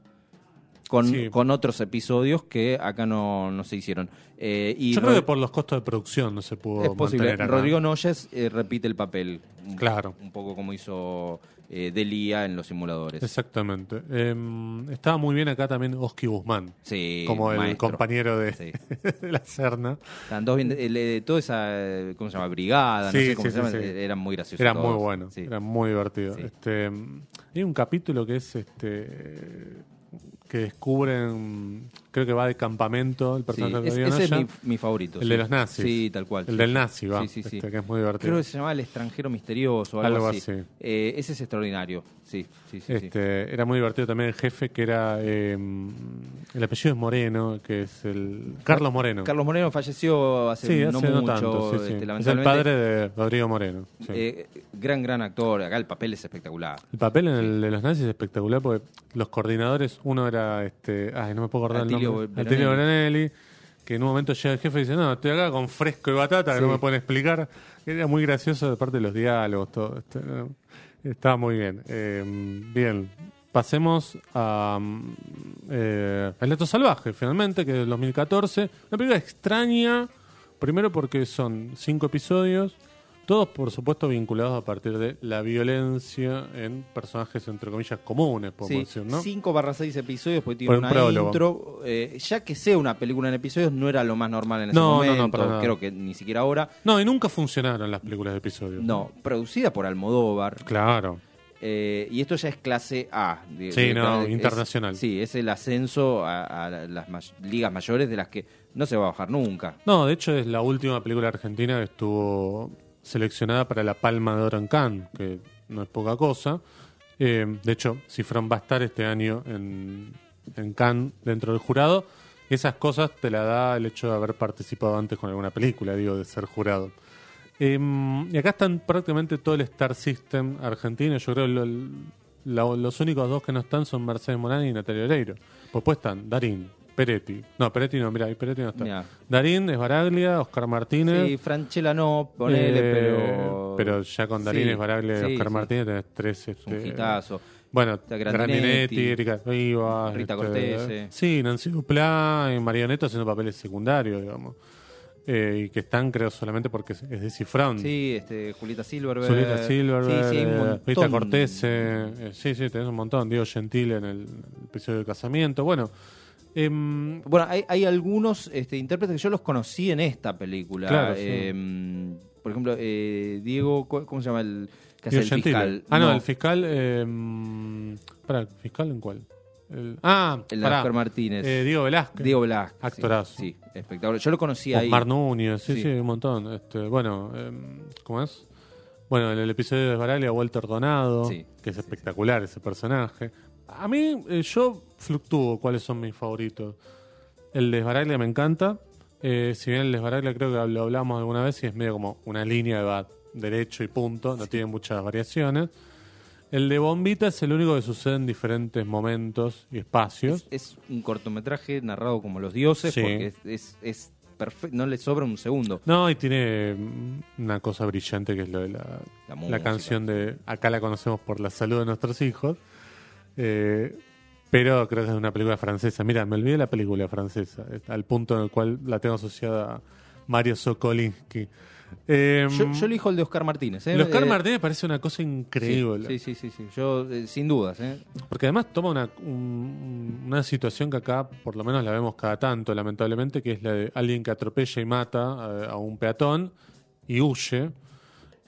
Con, Sí. con otros episodios que acá no, no se hicieron. Eh, y Yo creo Rod- que por los costos de producción no se pudo es posible. mantener acá. Rodrigo Noyes eh, repite el papel. Claro. Un poco como hizo eh, Delia en los simuladores. Exactamente. Em, estaba muy bien acá también Oski Guzmán, Sí, como el maestro. compañero de, Sí. de la Serna. Estaban todos bien. eh, toda esa, ¿cómo se llama? Brigada, Sí, no sé cómo sí, se llama. Eran muy graciosos. Era todos. muy bueno, Sí. era muy divertido. Sí. Este, hay un capítulo que es este que descubren, creo que va de campamento el Sí, personaje de es- Rodrigo ese es mi, mi favorito. El sí. de los nazis. Sí, tal cual. El sí, del sí. nazi, va, Sí, sí, sí. este, que es muy divertido. Creo que se llamaba El extranjero misterioso o algo, Algo así. así. Eh, ese es extraordinario. Sí, sí, sí. sí. Este, Era muy divertido también el jefe que era eh, el apellido es Moreno, que es el Carlos Moreno. Carlos Moreno falleció hace, sí, no hace no, mucho. tanto. sí, sí. este, Es el padre de Rodrigo Moreno. sí. Eh, gran, gran actor. Acá el papel es espectacular. El papel en el de los nazis es espectacular porque los coordinadores, uno era este, ay, no me puedo acordar el nombre, Veronelli. Atilio Veronelli, que en un momento llega el jefe y dice, no, estoy acá con fresco y batata, que no me pueden explicar. Era muy gracioso de parte de los diálogos, todo. no, estaba muy bien. Eh, bien, pasemos a mm, eh, El Leto Salvaje, finalmente, que es del 2014. Una película extraña, primero porque son cinco episodios, todos, por supuesto, vinculados a partir de la violencia en personajes, entre comillas, comunes, podemos Sí, decir, ¿no? 5 barra 6 episodios, porque tiene Por un una prólogo. intro. Eh, ya que sea una película en episodios, no era lo más normal en ese No, no, no, momento. para nada. Creo que ni siquiera ahora. No, y nunca funcionaron las películas de episodios. No, producida por Almodóvar. Claro. Eh, y esto ya es clase A. de- Sí, de- no, es- internacional. sí, es el ascenso a, a las may- ligas mayores de las que no se va a bajar nunca. No, de hecho es la última película argentina que estuvo seleccionada para la Palma de Oro en Cannes, que no es poca cosa. Eh, de hecho, Cifrón va a estar este año en, en Cannes dentro del jurado. Esas cosas te la da el hecho de haber participado antes con alguna película, digo, de ser jurado. Eh, y acá están prácticamente todo el Star System argentino. Yo creo que lo- los únicos dos que no están son Mercedes Morán y Natalia Oreiro. Pues pues están Darín, Peretti. No, Peretti no, mira, ahí Peretti no está. Mirá. Darín, Esbaraglia, Oscar Martínez. Sí, Franchella no, ponele, Eh, pero. pero ya con Darín, Sí, Esbaraglia y sí, Oscar sí. Martínez tenés tres. Es un Este, hitazo. bueno, Grandinetti, Erika Rivas. Rita este, Cortese. Sí, Nancy Duplá y Marioneta haciendo papeles secundarios, digamos. Eh, y que están, creo, solamente porque es es de Cifrón. Sí, este, Julieta Silverberg. Zulita Silverberg, Sí, sí, eh. Rita Cortés, eh, sí, sí, tenés un montón. Diego Gentile en el episodio de casamiento. Bueno, em, Bueno, hay, hay algunos este, intérpretes que yo los conocí en esta película. Claro, sí. Eh, por ejemplo, eh, Diego, ¿cu- ¿cómo se llama el que hace el fiscal? Ah, no, el fiscal. Eh, para, ¿el fiscal en cuál? El- ah, El pará. Oscar Martínez. Eh, Diego Velázquez. Diego Velázquez. sí. Actorazo. Sí, espectacular. Yo lo conocí ahí. Osmar Núñez, sí, Sí. sí, un montón. Este, bueno, em, ¿cómo es? Bueno, en el episodio de Baraglia, Walter Donado, Sí, que es sí, espectacular ese personaje. A mí, eh, yo fluctúo cuáles son mis favoritos. El de Baraglia me encanta. Eh, si bien el de creo que lo hablamos alguna vez y es medio como una línea de va derecho y punto, no tiene muchas variaciones. El de Bombita es el único que sucede en diferentes momentos y espacios. Es, es un cortometraje narrado como los dioses Sí. porque es, es, es perfecto, no le sobra un segundo. No, y tiene mm, una cosa brillante que es lo de la, La la música. canción de Acá la conocemos por la salud de nuestros hijos. Eh, pero creo que es una película francesa. Mira, me olvidé la película francesa, al punto en el cual la tengo asociada a Mario Sokolinsky. Eh, Yo, yo elijo el de Oscar Martínez. ¿eh? el Oscar Eh, Martínez parece una cosa increíble. Sí, sí, sí, sí. Yo, sin dudas. Porque además toma una, un- una situación que acá por lo menos la vemos cada tanto, lamentablemente, que es la de alguien que atropella y mata a, a un peatón y huye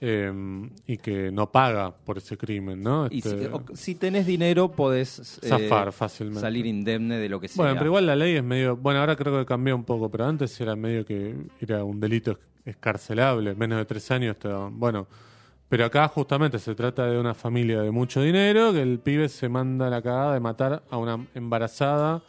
eh, y que no paga por ese crimen, ¿no? Y si, Este, o- si tenés dinero, podés eh, Zafar fácilmente. salir indemne de lo que sea. bueno, pero igual la ley es medio... Bueno, ahora creo que cambió un poco, pero antes era medio que era un delito escarcelable, menos de tres años. te. Bueno, pero acá justamente se trata de una familia de mucho dinero, que el pibe se manda la cagada de matar a una embarazada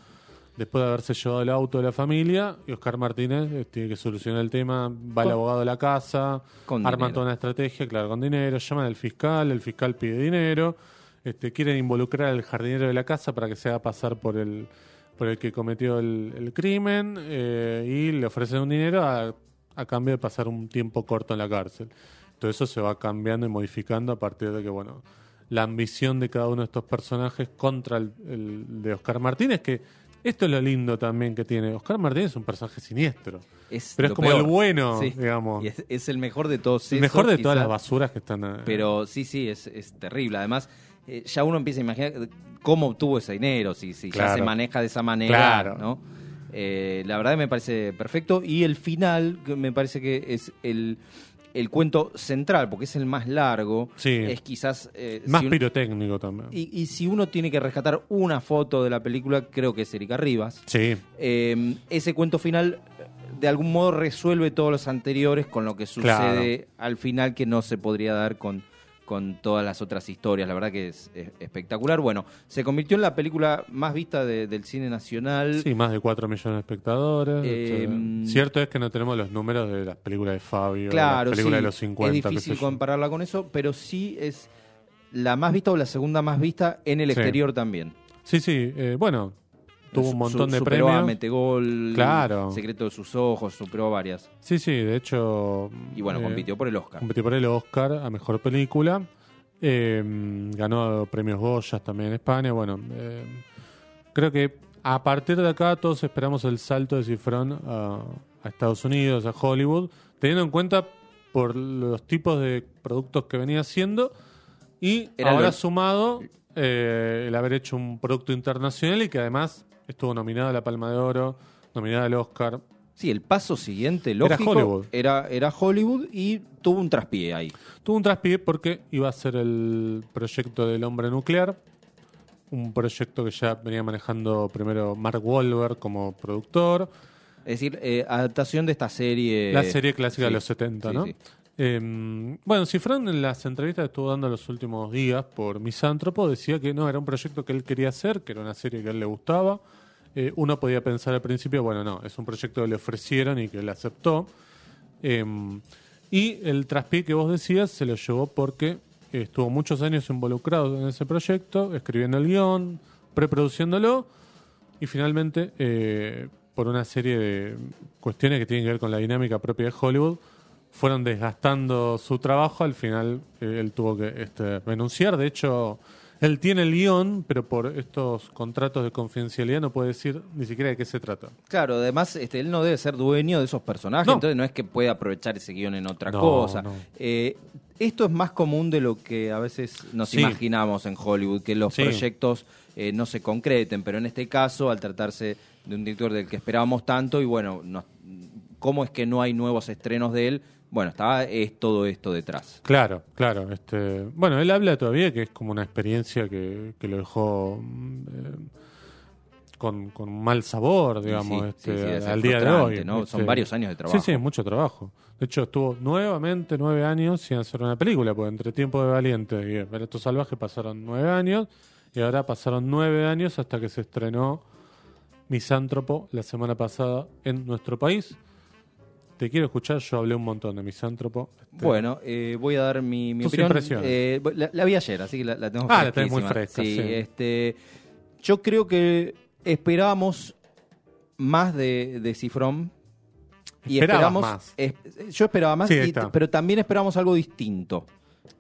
después de haberse llevado el auto de la familia, y Oscar Martínez eh, tiene que solucionar el tema, va el abogado de la casa, Con arman dinero. toda una estrategia, claro, con dinero, llaman al fiscal, el fiscal pide dinero, este, quieren involucrar al jardinero de la casa para que se haga pasar por el por el que cometió el, el crimen eh, y le ofrecen un dinero a, a cambio de pasar un tiempo corto en la cárcel. Todo eso se va cambiando y modificando a partir de que, bueno, la ambición de cada uno de estos personajes contra el, el de Oscar Martínez, que esto es lo lindo también que tiene. Oscar Martínez es un personaje siniestro, Es pero es como peor. el bueno, Sí. digamos. Y es, es el mejor de todos. el mejor de todas las basuras que están... eh, Pero sí, sí, es, es terrible. Además, eh, ya uno empieza a imaginar cómo obtuvo ese dinero, si, si ya se maneja de esa manera, Claro. ¿no? Eh, la verdad me parece perfecto. Y el final, me parece que es el, el cuento central, porque es el más largo, Sí. es quizás... eh, más si pirotécnico también. y, y si uno tiene que rescatar una foto de la película, creo que es Erika Rivas. Sí, Eh, ese cuento final de algún modo resuelve todos los anteriores con lo que sucede al final que no se podría dar con, con todas las otras historias. La verdad que es, es espectacular. Bueno, se convirtió en la película más vista de- del cine nacional. sí, más de 4 millones de espectadores. Eh, este, cierto es que no tenemos los números de las películas de Fabio, Claro, las películas sí, de los 50. es difícil compararla con eso, pero sí es la más vista o la segunda más vista en el Sí. exterior también. Sí, sí, eh, bueno, tuvo un montón Su- de superó premios. a Metegol, Claro. Secreto de sus ojos, superó varias. Sí, sí, de hecho. Y bueno, eh, compitió por el Oscar. compitió por el Oscar a mejor película. Eh, ganó premios Goyas también en España. Bueno, eh, creo que a partir de acá todos esperamos el salto de Cifrón a, a Estados Unidos, a Hollywood, teniendo en cuenta por los tipos de productos que venía haciendo y Era ahora lo- sumado eh, el haber hecho un producto internacional y que además estuvo nominado a la Palma de Oro, nominado al Oscar. Sí, el paso siguiente, lógico, Hollywood. Era, era Hollywood y tuvo un traspié ahí. Tuvo un traspié porque iba a ser el proyecto del hombre nuclear, un proyecto que ya venía manejando primero Mark Wahlberg como productor, Es decir, eh, adaptación de esta serie. la serie clásica de los 70, sí, ¿no? sí. Eh, bueno, Cifrón en las entrevistas que estuvo dando los últimos días por Misántropo decía que no, era un proyecto que él quería hacer, que era una serie que a él le gustaba. Eh, uno podía pensar al principio, bueno, no, es un proyecto que le ofrecieron y que él aceptó. Eh, y el traspié que vos decías se lo llevó porque estuvo muchos años involucrado en ese proyecto, escribiendo el guion, preproduciéndolo y finalmente, eh, por una serie de cuestiones que tienen que ver con la dinámica propia de Hollywood, fueron desgastando su trabajo. Al final, eh, él tuvo que este, renunciar. De hecho, él tiene el guion, pero por estos contratos de confidencialidad no puede decir ni siquiera de qué se trata. Claro, además este, él no debe ser dueño de esos personajes, No. entonces no es que pueda aprovechar ese guion en otra No, cosa. no. Eh, esto es más común de lo que a veces nos Sí. imaginamos en Hollywood, que los Sí. proyectos eh, no se concreten, pero en este caso, al tratarse de un director del que esperábamos tanto, y bueno, nos- ¿cómo es que no hay nuevos estrenos de él? Bueno, estaba es todo esto detrás. Claro, claro. Este, bueno, él habla todavía que es como una experiencia que, que lo dejó mm, eh, con, con mal sabor, digamos, sí, este, sí, sí, al día de hoy. ¿no? Son Este, varios años de trabajo. Sí, sí, mucho trabajo. De hecho, estuvo nuevamente nueve años sin hacer una película, porque entre Tiempo de Valiente y Veneto Salvaje pasaron nueve años, y ahora pasaron nueve años hasta que se estrenó Misántropo la semana pasada en nuestro país. Te quiero escuchar, yo hablé un montón de Misántropo. Este, Bueno, eh, voy a dar mi, mi opinión. Eh, la, la vi ayer, así que la, la tengo Ah, la tenés muy fresca, Sí, sí. Este, yo creo que esperábamos más de, de Cifrón. Y Esperabas esperamos. más. es- yo esperaba más, Sí, y- pero también esperamos algo distinto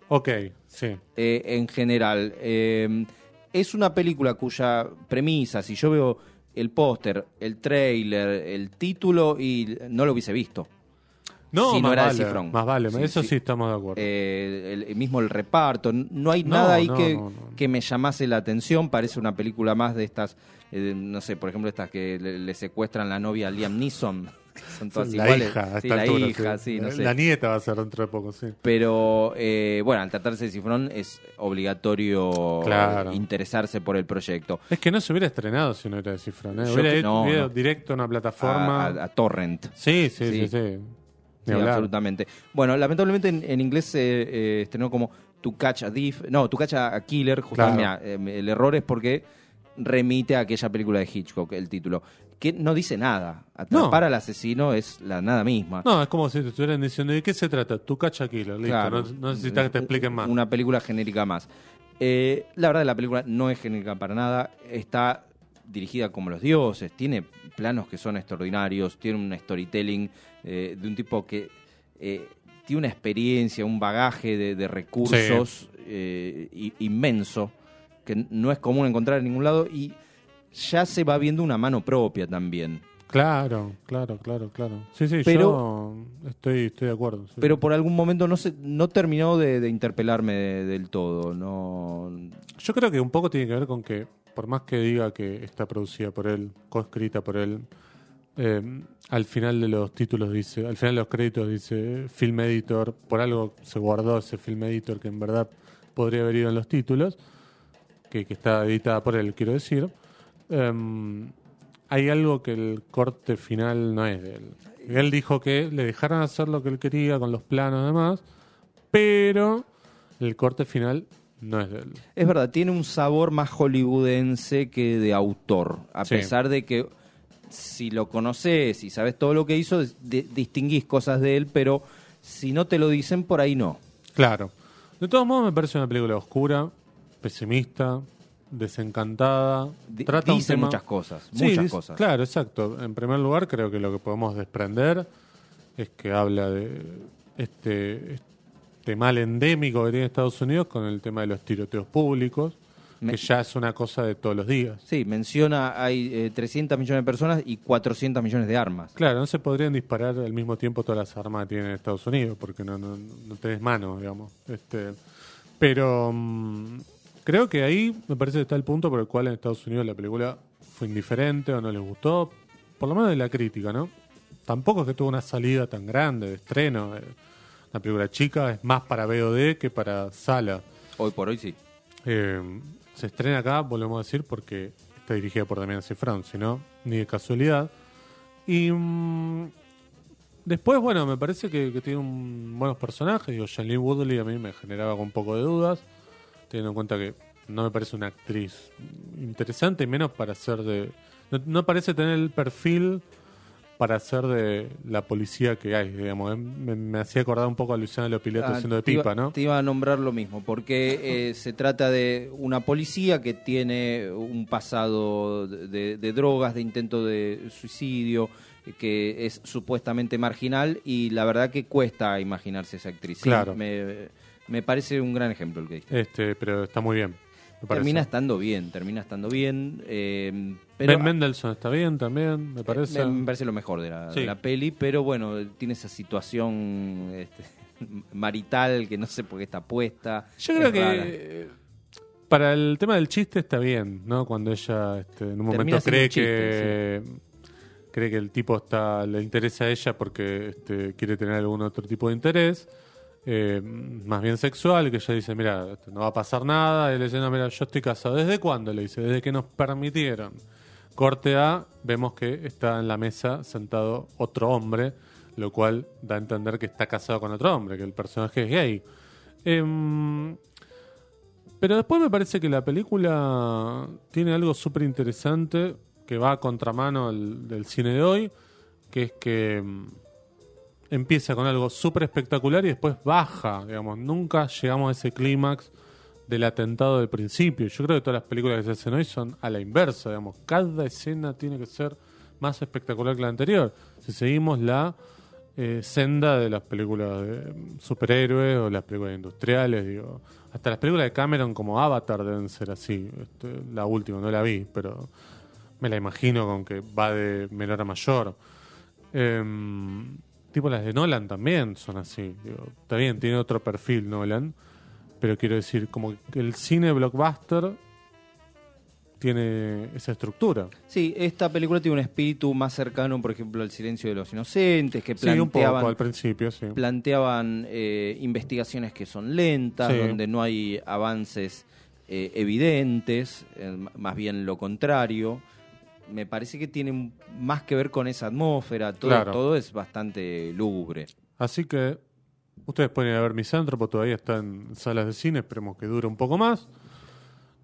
Ok, sí. eh, en general. Eh, es una película cuya premisa, si yo veo el póster, el trailer, el título, y no lo hubiese visto. No, Si no más era de vale, Cifrón. Más vale, Sí, eso sí. sí. estamos de acuerdo. Eh, el, el mismo el reparto, no hay No, nada ahí no, que, no, no. que me llamase la atención, parece una película más de estas, eh, no sé, por ejemplo, estas que le, le secuestran la novia a Liam Neeson, son todas la iguales. hija, a Sí, esta la altura, hija, sí, no sé. La nieta va a ser dentro de poco, sí. Pero eh, bueno, al tratarse de Cifrón es obligatorio Claro. interesarse por el proyecto. Es que no se hubiera estrenado si no era de Cifrón. ¿eh? Hubiera ido- no, directo a una plataforma. a- a Torrent. Sí, sí, Sí. sí, absolutamente. Bueno, lamentablemente en, en inglés se eh, estrenó como To Catch a Thief. No, To Catch a Killer. Justamente, Claro. eh, el error es porque remite a aquella película de Hitchcock, el título, que no dice nada. Atrapar al asesino es la nada misma. No, es como si te estuvieran diciendo, ¿de qué se trata? Tu cacha killer, listo. Claro. No, no necesitas que te expliquen más. Una película genérica más. Eh, la verdad, la película no es genérica para nada. Está dirigida como los dioses. Tiene planos que son extraordinarios. Tiene un storytelling eh, de un tipo que eh, tiene una experiencia, un bagaje de, de recursos eh, i- inmenso que no es común encontrar en ningún lado. Y ya se va viendo una mano propia también. Claro, claro, claro, claro. Sí, sí, Pero- yo estoy, estoy de acuerdo. sí. Pero por algún momento no se, no terminó de, de interpelarme de- del todo. No, Yo creo que un poco tiene que ver con que, por más que diga que está producida por él, coescrita por él, eh, al final de los títulos dice, al final de los créditos dice film editor, por algo se guardó ese film editor que en verdad podría haber ido en los títulos, que, que está editada por él, quiero decir. Em, hay algo que el corte final no es de él. Él dijo que le dejaran hacer lo que él quería con los planos y demás, pero el corte final no es de él. Es verdad, tiene un sabor más hollywoodense que de autor. A Sí. pesar de que si lo conoces y sabes todo lo que hizo, de- distinguís cosas de él, pero si no te lo dicen, por ahí no. Claro. De todos modos, me parece una película oscura, pesimista, desencantada. Trata un dice tema- muchas cosas, Sí, muchas dice- cosas. Claro, exacto. En primer lugar, creo que lo que podemos desprender es que habla de este, este mal endémico que tiene Estados Unidos con el tema de los tiroteos públicos, Me- que ya es una cosa de todos los días. Sí, menciona, hay eh, 300 millones de personas y 400 millones de armas. Claro, no se podrían disparar al mismo tiempo todas las armas que tiene Estados Unidos, porque no, no, no tenés mano, digamos. Este, pero mm, creo que ahí me parece que está el punto por el cual en Estados Unidos la película fue indiferente o no les gustó, por lo menos de la crítica, ¿no? Tampoco es que tuvo una salida tan grande de estreno. eh, Una película chica es más para VOD que para sala. Hoy por hoy sí. Eh, se estrena acá, volvemos a decir, porque está dirigida por Damián Cifrón, si no, ni de casualidad. Y mm, después, bueno, me parece que, que tiene un- buenos personajes. Digo, Shailene Woodley a mí me generaba un poco de dudas, teniendo en cuenta que no me parece una actriz interesante, y menos para ser de... No, no parece tener el perfil para ser de la policía que hay, digamos. eh. Me, me hacía acordar un poco a Luciana Lopilato Ah, siendo de iba- pipa, ¿no? Te iba a nombrar lo mismo, porque eh, se trata de una policía que tiene un pasado de, de drogas, de intento de suicidio, que es supuestamente marginal y la verdad que cuesta imaginarse esa actriz. Sí, Claro. me, me parece un gran ejemplo el que diste. Este, pero está muy bien. me. Termina estando bien, termina estando bien. eh, pero Ben Mendelssohn está bien también, me parece. me, me parece lo mejor de la, de Sí. la peli, pero bueno, tiene esa situación este, marital que no sé por qué está puesta. Yo es creo que rara. eh, para el tema del chiste está bien, ¿no? Cuando ella este, en un Termina momento cree chiste, que cree que el tipo está le interesa a ella porque este, quiere tener algún otro tipo de interés, eh, más bien sexual, que ella dice, mira, no va a pasar nada, y le dice, no, mira, yo estoy casado. ¿Desde cuándo? Le dice, desde que nos permitieron. Corte A, vemos que está en la mesa sentado otro hombre, lo cual da a entender que está casado con otro hombre, que el personaje es gay. Em, pero después me parece que la película tiene algo súper interesante que va a contramano del cine de hoy, que es que mm, empieza con algo súper espectacular y después baja, digamos, nunca llegamos a ese clímax del atentado del principio. Yo creo que todas las películas que se hacen hoy son a la inversa, digamos, cada escena tiene que ser más espectacular que la anterior. Si seguimos la eh, senda de las películas de mm, superhéroes o las películas industriales, digo, hasta las películas de Cameron como Avatar deben ser así. Este, la última no la vi, pero me la imagino con que va de menor a mayor. Em, tipo las de Nolan también son así. Digo, está bien, tiene otro perfil Nolan, pero quiero decir, como que el cine blockbuster tiene esa estructura. Sí, esta película tiene un espíritu más cercano, por ejemplo, al Silencio de los Inocentes, que Sí, un poco planteaban, al principio, sí. planteaban eh, investigaciones que son lentas, Sí. donde no hay avances eh, evidentes, eh, más bien lo contrario. Me parece que tiene más que ver con esa atmósfera, todo, Claro. todo es bastante lúgubre. Así que ustedes pueden ir a ver Misántropo, todavía está en salas de cine, esperemos que dure un poco más.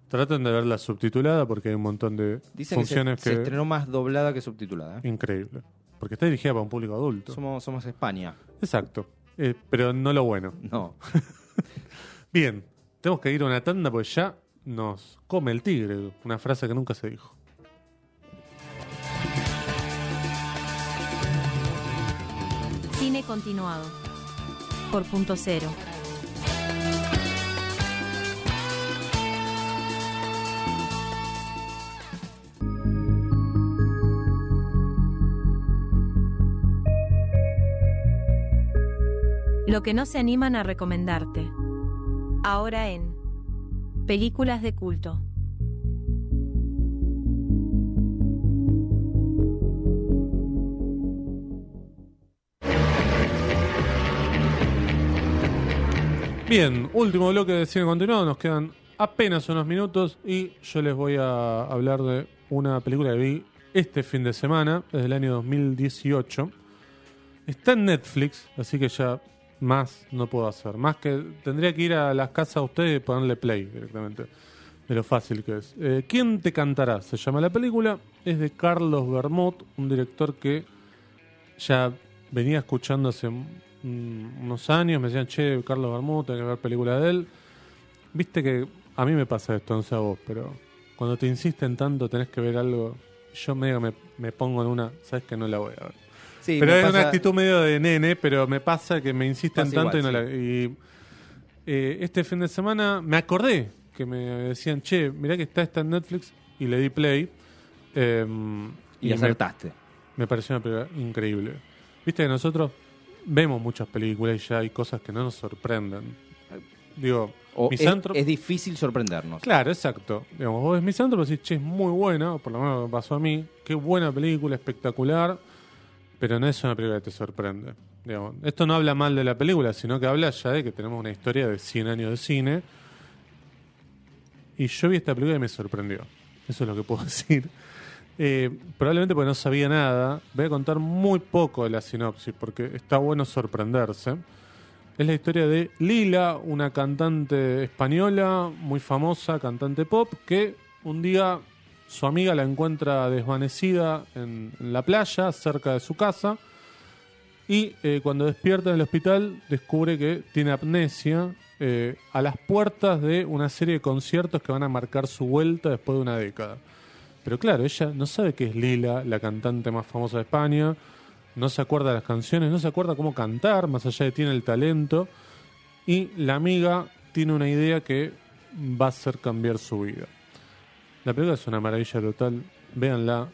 Traten de verla subtitulada porque hay un montón de Dicen que se, funciones se que... estrenó más doblada que subtitulada. ¿eh? Increíble. Porque está dirigida para un público adulto. Somos, somos España. Exacto. Eh, pero no lo bueno. No. Bien, tenemos que ir a una tanda porque ya nos come el tigre. Una frase que nunca se dijo. Continuado. Por punto cero. Lo que no se animan a recomendarte. Ahora en Películas de culto. Bien, último bloque de cine continuado. Nos quedan apenas unos minutos y yo les voy a hablar de una película que vi este fin de semana, desde el año 2018. Está en Netflix, así que ya más no puedo hacer. Más que tendría que ir a las casas de ustedes y ponerle play directamente. De lo fácil que es. Eh, ¿Quién te cantará? Se llama la película. Es de Carlos Bermot, un director que ya venía escuchando hace unos años. Me decían, che, Carlos Bermud, tengo que ver películas de él. Viste que a mí me pasa esto, no sé a vos, pero cuando te insisten tanto tenés que ver algo. Yo medio me, me pongo en una, sabes que no la voy a ver. Sí, pero me es una actitud medio de nene, pero me pasa que me insisten Pasa tanto igual, y no la. Y, eh, este fin de semana me acordé que me decían, che, mirá que está esta en Netflix y le di play. eh, Y, me- acertaste. me pareció una película increíble. Viste que nosotros vemos muchas películas y ya hay cosas que no nos sorprenden. Digo, O es, difícil sorprendernos. Claro, exacto. Digamos, vos ves Misántropo y decís, che, es muy buena, por lo menos me pasó a mí. Qué buena película, espectacular, pero no es una película que te sorprende. Digamos, esto no habla mal de la película, sino que habla ya de que tenemos una historia de 100 años de cine. Y yo vi esta película y me sorprendió. Eso es lo que puedo decir. Eh, probablemente porque no sabía nada. Voy a contar muy poco de la sinopsis, porque está bueno sorprenderse. Es la historia de Lila, una cantante española muy famosa, cantante pop, que un día su amiga la encuentra desvanecida en, la playa, cerca de su casa, y eh, cuando despierta en el hospital descubre que tiene amnesia eh, a las puertas de una serie de conciertos que van a marcar su vuelta después de una década. Pero claro, ella no sabe que es Lila, la cantante más famosa de España, no se acuerda de las canciones, no se acuerda cómo cantar, más allá de tiene el talento, y la amiga tiene una idea que va a hacer cambiar su vida. La película es una maravilla total, véanla,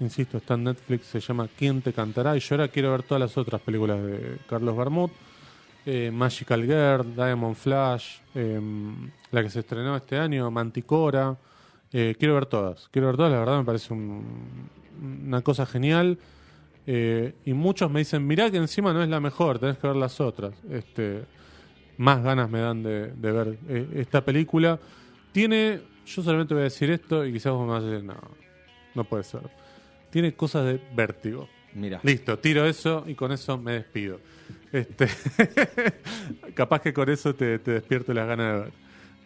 insisto, está en Netflix, se llama ¿Quién te cantará? Y yo ahora quiero ver todas las otras películas de Carlos Bermud, eh, Magical Girl, Diamond Flash, eh, la que se estrenó este año, Manticora, eh, quiero ver todas, quiero ver todas, la verdad me parece un- una cosa genial. Eh, y muchos me dicen, mirá que encima no es la mejor, tenés que ver las otras. Este, más ganas me dan de, de ver eh, esta película. Tiene, yo solamente voy a decir esto y quizás vos me vas a decir, no, no puede ser. Tiene cosas de vértigo. Mira. Listo, tiro eso y con eso me despido. Este, capaz que con eso te, te despierto las ganas de ver.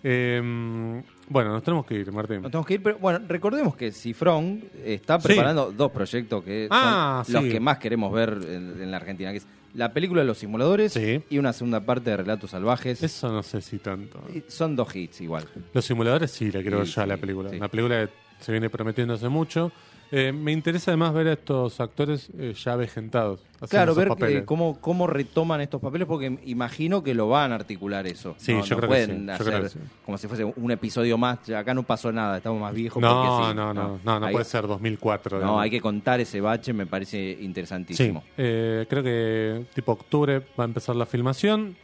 Eh, bueno, nos tenemos que ir, Martín. Nos tenemos que ir, pero bueno, recordemos que Cifrón está Sí. preparando dos proyectos que Ah, son los sí. que más queremos ver en, en la Argentina, que es la película de los simuladores Sí. y una segunda parte de Relatos Salvajes. Eso no sé si tanto. Son dos hits igual. Los simuladores sí, la quiero ver ya la película. Una película que se viene prometiendo hace mucho. Eh, me interesa además ver a estos actores eh, ya avejentados. haciendo Claro, ver eh, cómo, cómo retoman estos papeles, porque imagino que lo van a articular eso. Sí, no, yo no creo que pueden sí, yo hacer creo que sí. como si fuese un episodio más. Acá no pasó nada, estamos más viejos. No, porque sí. no, no, no, no, Hay- puede ser 2004. No, digamos. hay que contar ese bache, me parece Sí, interesantísimo. eh, creo que tipo octubre va a empezar la filmación.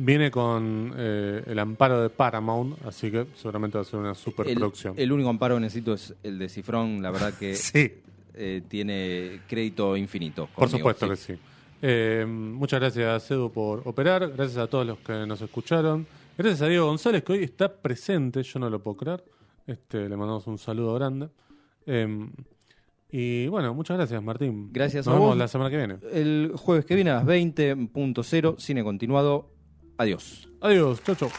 Viene con eh, el amparo de Paramount, así que seguramente va a ser una el, superproducción. el único amparo que necesito es el de Cifrón, la verdad que Sí, eh, tiene crédito infinito. por supuesto sí. que sí. Eh, muchas gracias, Edu, por operar. Gracias a todos los que nos escucharon. Gracias a Diego González, que hoy está presente. Yo no lo puedo creer. Este, le mandamos un saludo grande. Eh, y bueno, muchas gracias, Martín. Gracias Nos a vemos vos. la semana que viene. El jueves que viene a las 20.0, cine continuado. Adiós. Adiós. Chau, chau.